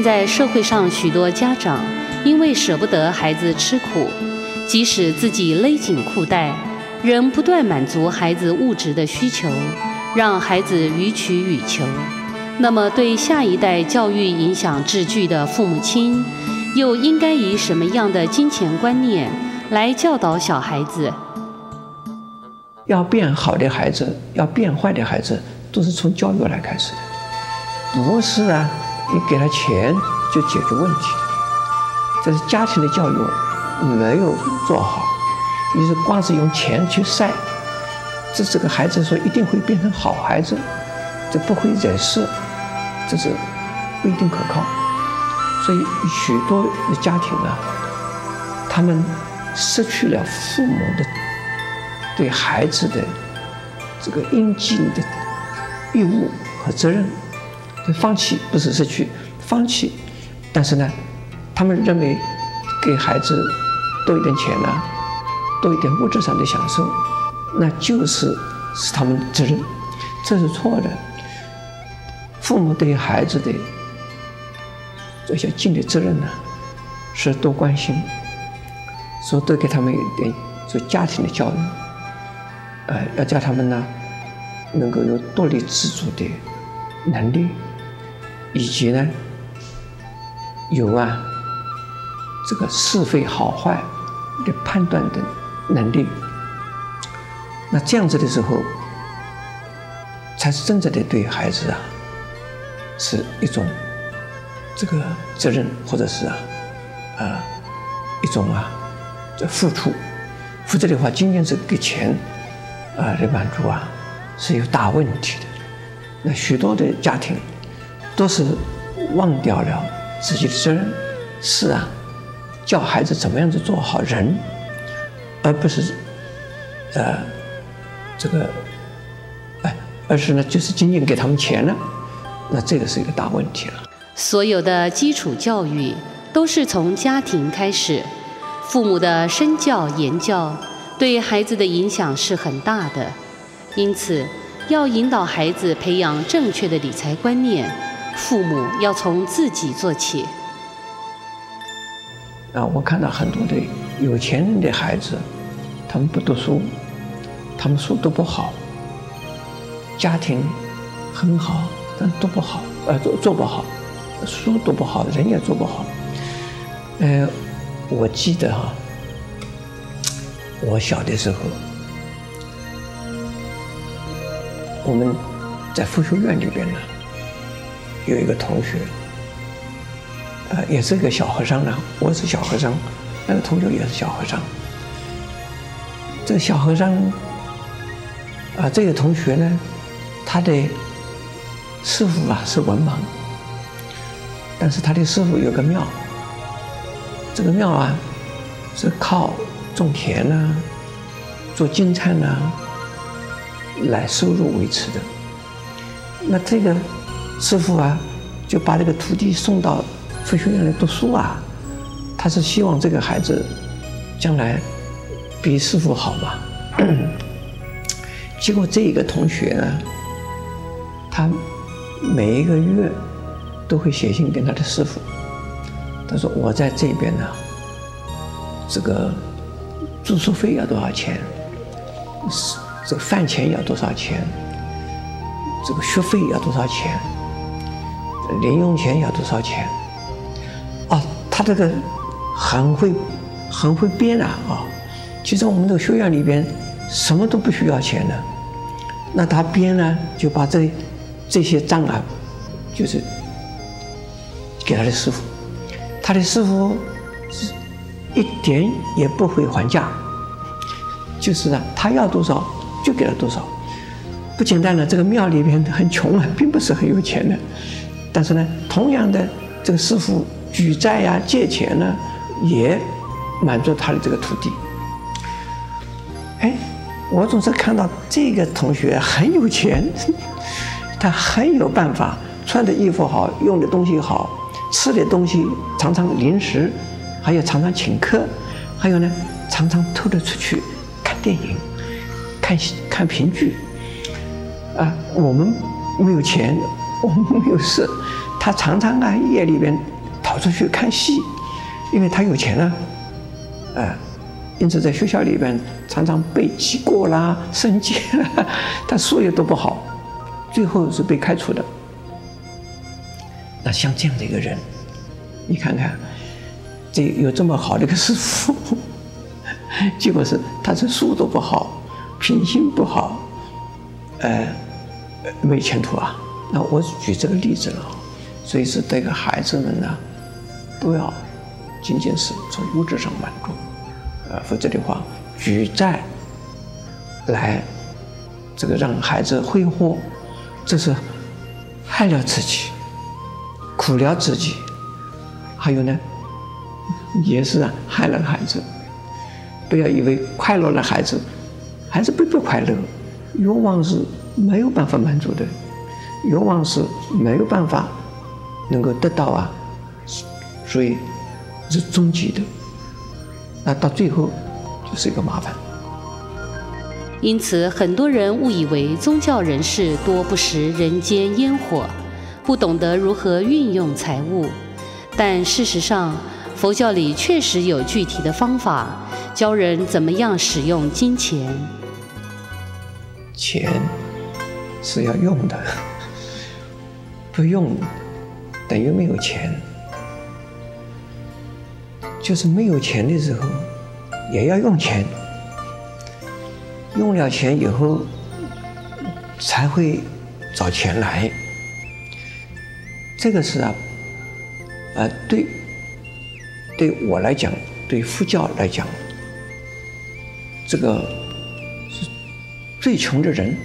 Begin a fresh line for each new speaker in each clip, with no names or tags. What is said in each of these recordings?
现在社会上许多家长因为舍不得孩子吃苦，即使自己勒紧裤带，仍不断满足孩子物质的需求，让孩子予取予求。那么，对下一代教育影响至巨的父母亲，又应该以什么样的金钱观念来教导小孩子？
要变好的孩子，要变坏的孩子，都是从教育来开始的，不是啊，你给他钱就解决问题。这是家庭的教育没有做好，你是光是用钱去塞，这这个孩子说一定会变成好孩子，这不会惹事。这是不一定可靠，所以许多的家庭啊，他们失去了父母的对孩子的这个应尽的义务和责任，放弃不是失去，放弃，但是呢，他们认为给孩子多一点钱呢、多一点物质上的享受，那就是是他们的责任，这是错的。父母对于孩子的这些尽的责任呢，是多关心，说多给他们一点做家庭的教育，呃，要教他们呢，能够有独立自主的能力，以及呢，有啊这个是非好坏的判断的能力。那这样子的时候，才是真正的对孩子啊。是一种这个责任，或者是啊，啊一种啊这付出，否则的话，仅仅是给钱啊来满足啊，是有大问题的。那许多的家庭都是忘掉了自己的责任，是啊，教孩子怎么样子做好人，而不是呃这个哎，而是呢就是仅仅给他们钱了。那这个是一个大问题了。
所有的基础教育都是从家庭开始，父母的身教言教对孩子的影响是很大的。因此，要引导孩子培养正确的理财观念，父母要从自己做起。
啊，我看到很多的有钱人的孩子，他们不读书，他们书读不好，家庭很好。但读不好，呃，做做不好，书读不好，人也做不好。呃，我记得哈，我小的时候，我们在佛学院里边呢，有一个同学，呃，也是一个小和尚呢。我是小和尚，那个同学也是小和尚。这个小和尚，啊，这个同学呢，他的。师傅啊是文盲，但是他的师傅有个庙，这个庙啊是靠种田呐、做金钗呐来收入维持的。那这个师傅啊就把这个徒弟送到佛学院来读书啊，他是希望这个孩子将来比师傅好嘛。结果这一个同学呢，他。每一个月都会写信给他的师傅，他说：“我在这边呢，这个住宿费要多少钱？是这个饭钱要多少钱？这个学费要多少钱？零用钱要多少钱？”哦，他这个很会很会编啊！啊，其实我们这个学院里边什么都不需要钱的，那他编呢，就把这。这些账啊，就是给他的师傅，他的师傅是一点也不会还价，就是呢，他要多少就给他多少。不简单了，这个庙里边很穷啊，并不是很有钱的，但是呢，同样的这个师傅举债呀、借钱呢，也满足他的这个徒弟。哎，我总是看到这个同学很有钱。他很有办法，穿的衣服好，用的东西好，吃的东西常常零食，还有常常请客，还有呢，常常偷着出去看电影、看看评剧。啊，我们没有钱，我们没有事，他常常啊夜里边逃出去看戏，因为他有钱啊，啊，因此在学校里边常常被记过啦、升级啦，他书也都不好，最后是被开除的。那像这样的一个人，你看看，这有这么好的一个师傅，结果是他是书都不好，品行不好，呃，没前途啊。那我举这个例子了，所以是这个孩子们呢，不要仅仅是从物质上满足，呃，否则的话，举债来这个让孩子挥霍，这是害了自己。苦了自己，还有呢，也是，害了孩子。不要以为快乐的孩子，孩子并不快乐，欲望是没有办法满足的，欲望是没有办法能够得到啊，所以是终极的，那到最后就是一个麻烦。
因此，很多人误以为宗教人士多不食人间烟火。不懂得如何运用财物，但事实上，佛教里确实有具体的方法，教人怎么样使用金钱。
钱是要用的，不用等于没有钱。就是没有钱的时候，也要用钱。用了钱以后，才会找钱来。这个是啊，呃，对，对我来讲，对佛教来讲，这个是最穷的人，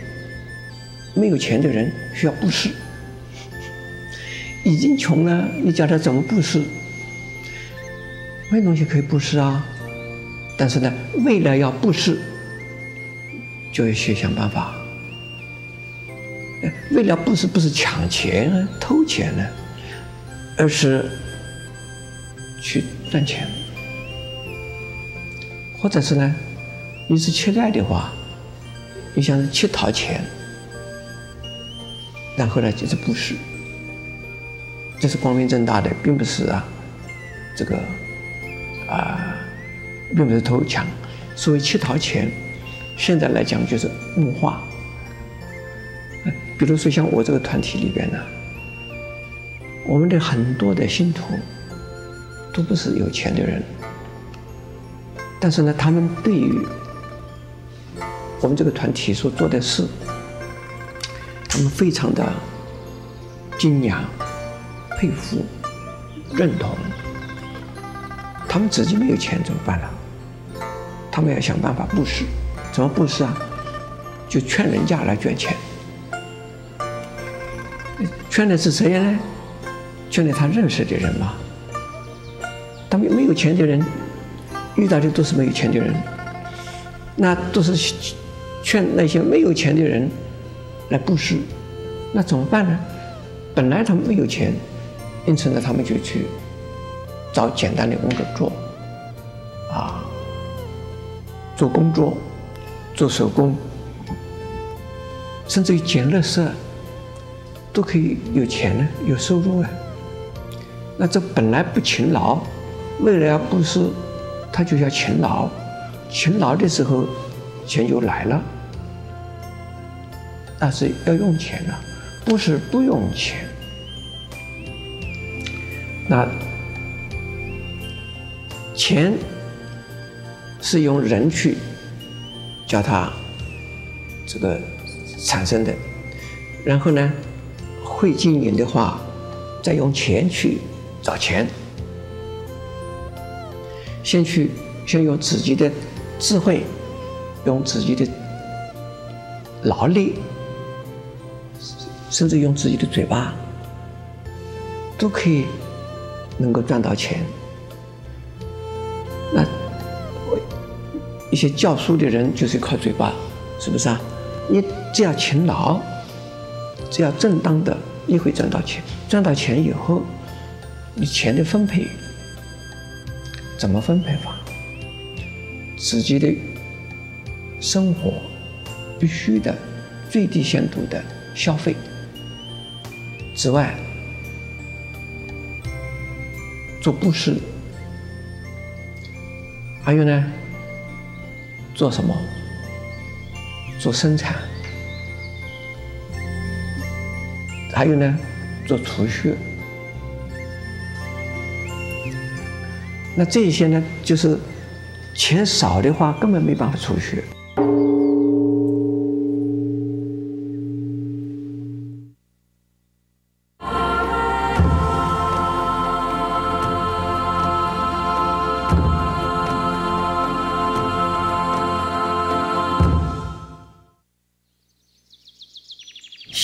没有钱的人需要布施。已经穷了，你叫他怎么布施？没东西可以布施啊。但是呢，为了要布施，就要去想办法。为了不是不是抢钱啊、偷钱呢，而是去赚钱，或者是呢，你是乞丐的话，你想是乞讨钱，然后呢就是布施，这是光明正大的，并不是啊，这个啊，并不是偷抢。所谓乞讨钱，现在来讲就是物化。比如说，像我这个团体里边呢，我们的很多的信徒都不是有钱的人，但是呢，他们对于我们这个团体所做的事，他们非常的敬仰、佩服、认同。他们自己没有钱怎么办呢？他们要想办法布施，怎么布施啊？就劝人家来捐钱。劝的是谁呢？劝的他认识的人嘛。他们没有钱的人，遇到的都是没有钱的人，那都是劝那些没有钱的人来布施。那怎么办呢？本来他们没有钱，因此呢，他们就去找简单的工作做，啊，做工作，做手工，甚至于捡垃圾。都可以有钱呢，有收入啊。那这本来不勤劳，为了要布施，他就要勤劳。勤劳的时候，钱就来了。但是要用钱啊，不是不用钱。那钱是用人去叫它这个产生的，然后呢，会经营的话，再用钱去找钱，先去先用自己的智慧，用自己的劳力，甚至用自己的嘴巴，都可以能够赚到钱。那我一些教书的人就是靠嘴巴，是不是啊？你只要勤劳。只要正当的，你会赚到钱。赚到钱以后，你钱的分配怎么分配法？自己的生活必须的最低限度的消费之外，做布施，还有呢，做什么？做生产，还有呢，做储蓄。那这些呢，就是钱少的话，根本没办法储蓄。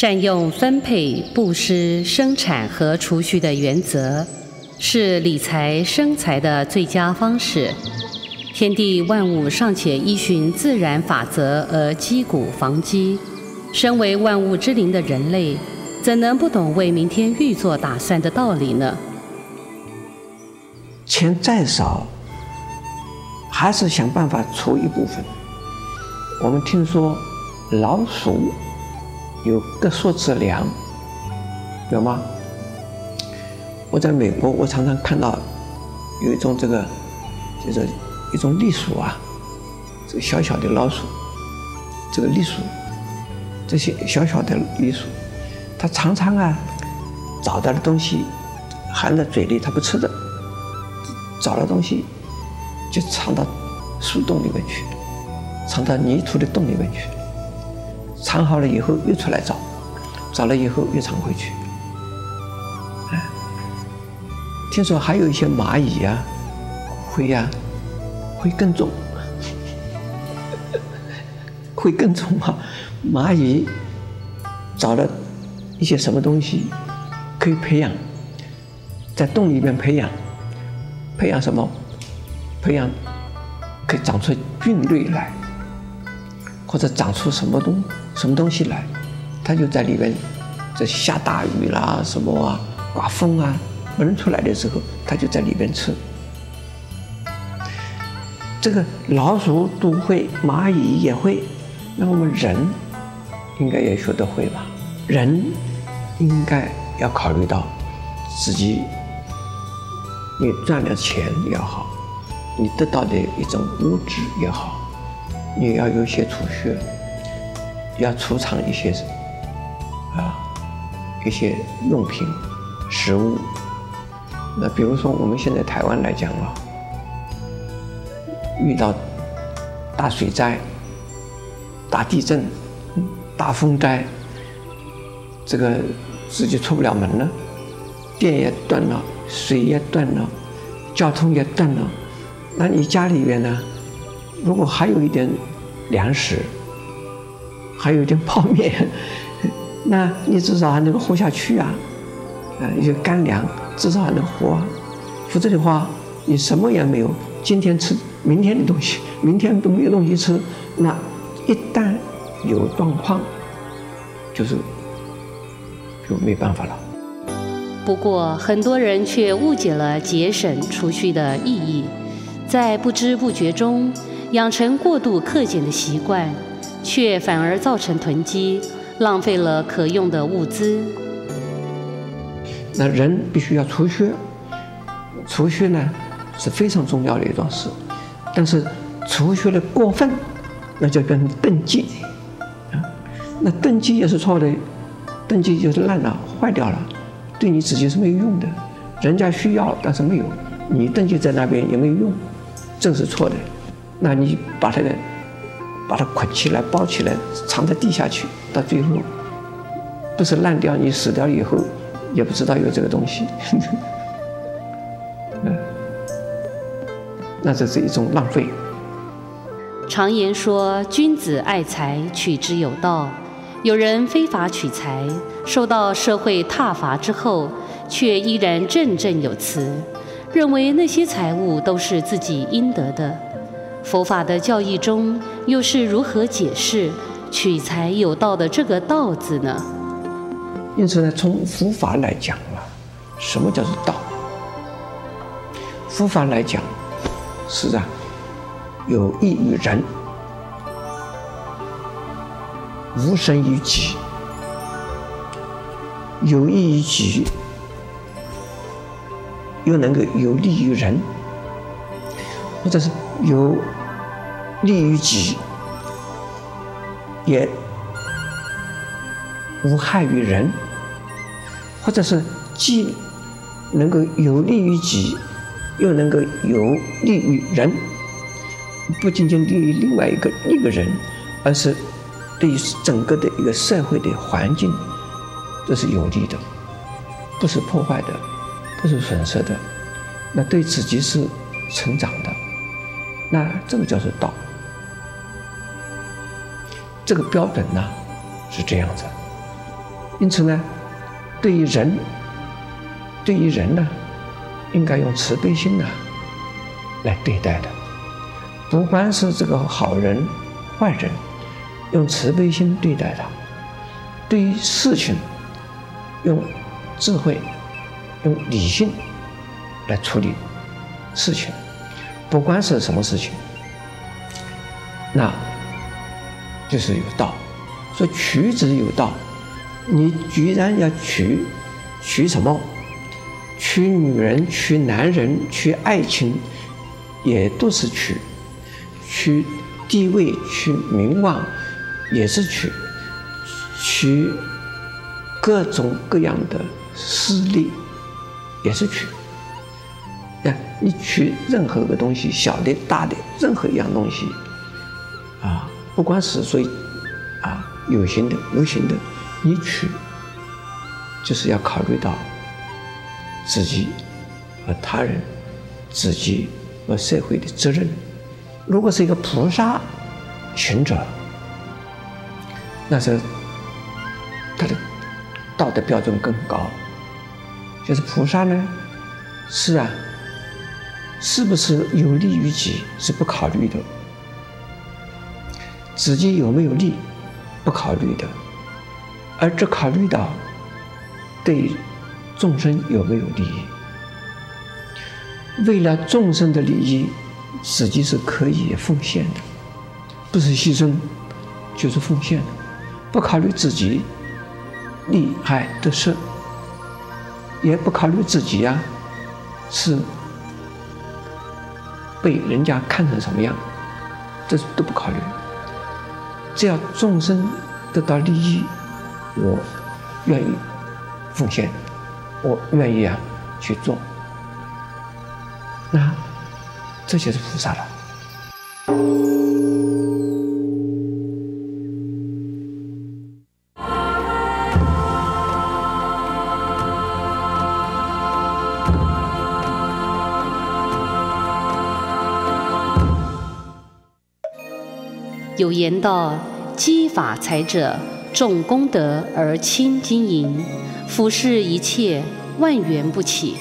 善用分配、布施、生产和储蓄的原则，是理财生财的最佳方式。天地万物尚且依循自然法则而积谷防饥，身为万物之灵的人类，怎能不懂为明天预做打算的道理呢？
钱再少，还是想办法储一部分。我们听说老鼠。有个数字粮，有吗？我在美国，我常常看到有一种这个，就是一种栗鼠啊，这个小小的老鼠，这个栗鼠，这些小小的栗鼠，它常常啊找到的东西含在嘴里，它不吃的，找了东西就藏到树洞里面去，藏到泥土的洞里面去。藏好了以后又出来找，找了以后又藏回去。哎，听说还有一些蚂蚁呀、会呀，会更重，会更重啊！蚂蚁找了一些什么东西可以培养，在洞里面培养，培养什么？培养可以长出菌类来。或者长出什么东西什么东西来，它就在里面。这下大雨啦，什么啊，刮风啊，不能出来的时候，它就在里面吃。这个老鼠都会，蚂蚁也会，那我们人应该也学得会吧？人应该要考虑到自己，你赚的钱也好，你得到的一种物质也好。你要有些储蓄，要储藏一些啊，一些用品、食物。那比如说，我们现在台湾来讲啊，遇到大水灾、大地震、大风灾，这个自己出不了门了，电也断了，水也断了，交通也断了，那你家里边呢？如果还有一点粮食，还有一点泡面，那你至少还能够活下去啊！啊，一些干粮至少还能活啊。否则的话，你什么也没有，今天吃明天的东西，明天都没有东西吃，那一旦有状况，就是就没办法了。
不过，很多人却误解了节省储蓄的意义，在不知不觉中。养成过度克俭的习惯，却反而造成囤积，浪费了可用的物资。
那人必须要储蓄，储蓄呢是非常重要的一桩事，但是储蓄的过分，那就跟囤积啊，那囤积也是错的，囤积就是烂了、坏掉了，对你自己是没有用的，人家需要但是没有，你囤积在那边也没有用，这是错的。那你把它的把它捆起来、包起来，藏在地下去，到最后不是烂掉，你死掉以后也不知道有这个东西。嗯，那这是一种浪费。
常言说：“君子爱财，取之有道。”有人非法取财，受到社会挞伐之后，却依然振振有词，认为那些财物都是自己应得的。佛法的教义中，又是如何解释“取财有道”的这个“道”字呢？
因此呢，从佛法来讲啊，什么叫做道？佛法来讲，是啊，有益于人，无生于己，有益于己，又能够有利于人，或者是有利于己，也无害于人，或者是既能够有利于己，又能够有利于人，不仅仅利于另外一个一个人，而是对于整个的一个社会的环境都是有利的，不是破坏的。不是损失的，那对自己是成长的，那这个叫做道。这个标准呢是这样子，因此呢，对于人，对于人呢，应该用慈悲心呢来对待的，不管是这个好人坏人，用慈悲心对待他；对于事情，用智慧。用理性来处理事情，不管是什么事情，那就是有道。说取之有道，你居然要取，取什么？取女人，取男人，取爱情，也都是取；取地位，取名望，也是取；取各种各样的势力。也是取，那你取任何个东西，小的、大的，任何一样东西，啊，不管是属于啊有形的、无形的，你取，就是要考虑到自己和他人、自己和社会的责任。如果是一个菩萨行者，那是他的道德标准更高。就是菩萨呢，是啊，是不是有利于己是不考虑的，自己有没有利不考虑的，而只考虑到对众生有没有利益。为了众生的利益，自己是可以奉献的，不是牺牲，就是奉献的，不考虑自己利害得失。也不考虑自己呀、是被人家看成什么样，这都不考虑。只要众生得到利益，我愿意奉献，我愿意啊去做。那这就是菩萨了。
言道：“积法财者，重功德而轻经营，俯视一切，万缘不起。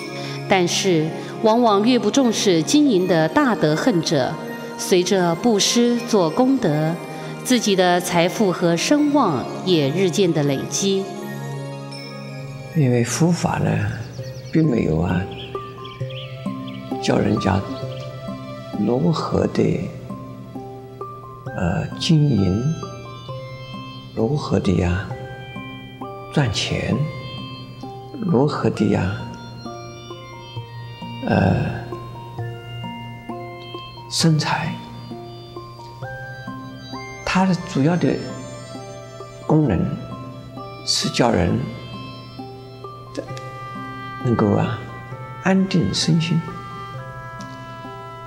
但是，往往越不重视经营的大德恨者，随着布施做功德，自己的财富和声望也日渐的累积。
因为佛法呢，并没有啊，教人家如何的。”呃，经营如何的呀？赚钱如何的呀？呃，生财，它的主要的功能是叫人能够啊安定身心。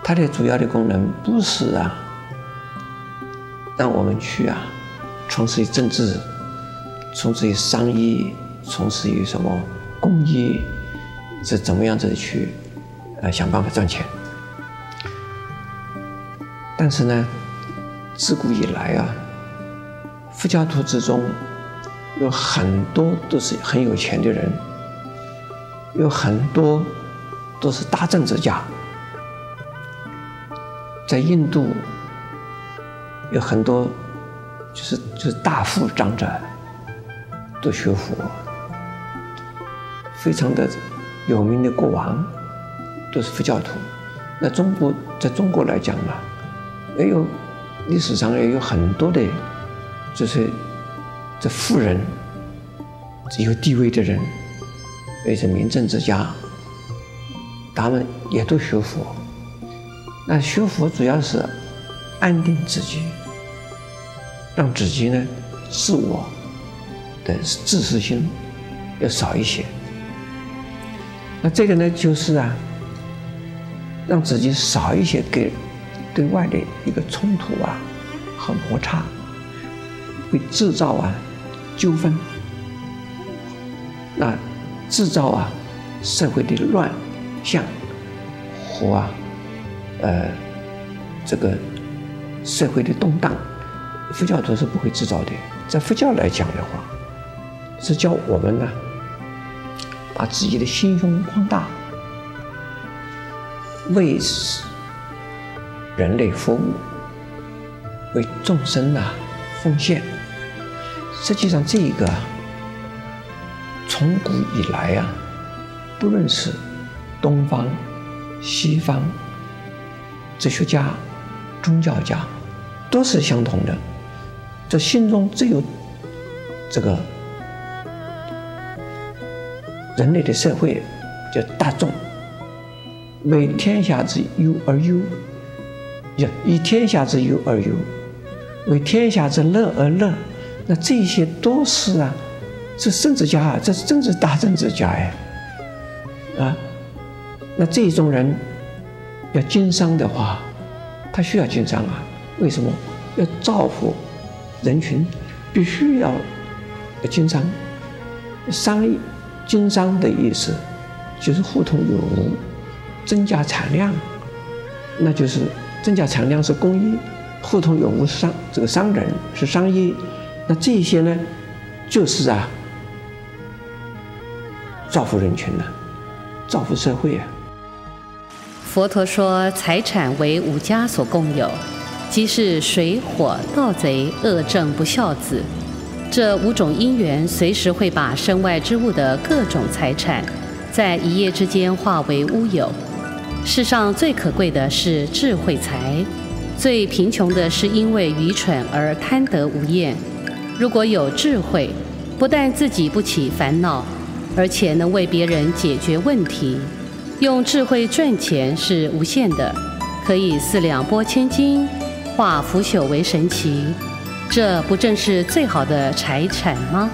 它的主要的功能不是啊。让我们去啊，从事于政治，从事于商业，从事于什么工业，是怎么样子去，呃，想办法赚钱。但是呢，自古以来啊，佛教徒之中有很多都是很有钱的人，有很多都是大政治家，在印度。有很多，就是就是大富长者，都学佛，非常的有名的国王，都是佛教徒。那中国在中国来讲嘛，也有历史上也有很多的，就是这富人，有地位的人，也是名政之家，他们也都学佛。那学佛主要是安定自己，让自己呢自我的自私心要少一些。那这个呢，就是啊，让自己少一些给对外的一个冲突啊和摩擦，会制造啊纠纷，那制造啊社会的乱象和啊呃这个社会的动荡，佛教徒是不会制造的。在佛教来讲的话，是教我们呢。把自己的心胸扩大，为人类服务，为众生啊奉献。实际上，这一个从古以来啊，不论是东方、西方哲学家、宗教家，都是相同的。这心中只有这个。人类的社会叫大众，为天下之忧而忧，要以天下之忧而忧，为天下之乐而乐。那这些都是啊，是政治家啊，这是政治大政治家呀，啊，那这种人要经商的话，他需要经商啊。为什么要造福人群？必须要经商，商业。经商的意思就是互通有无，增加产量，那就是增加产量是公益，互通有无是商这个商人是商业，那这些呢，就是啊，造福人群呢，造福社会啊。
佛陀说，财产为五家所共有，即是水火盗贼恶正不孝子。这五种因缘，随时会把身外之物的各种财产，在一夜之间化为乌有。世上最可贵的是智慧财，最贫穷的是因为愚蠢而贪得无厌。如果有智慧，不但自己不起烦恼，而且能为别人解决问题。用智慧赚钱是无限的，可以四两拨千斤，化腐朽为神奇。这不正是最好的财产吗？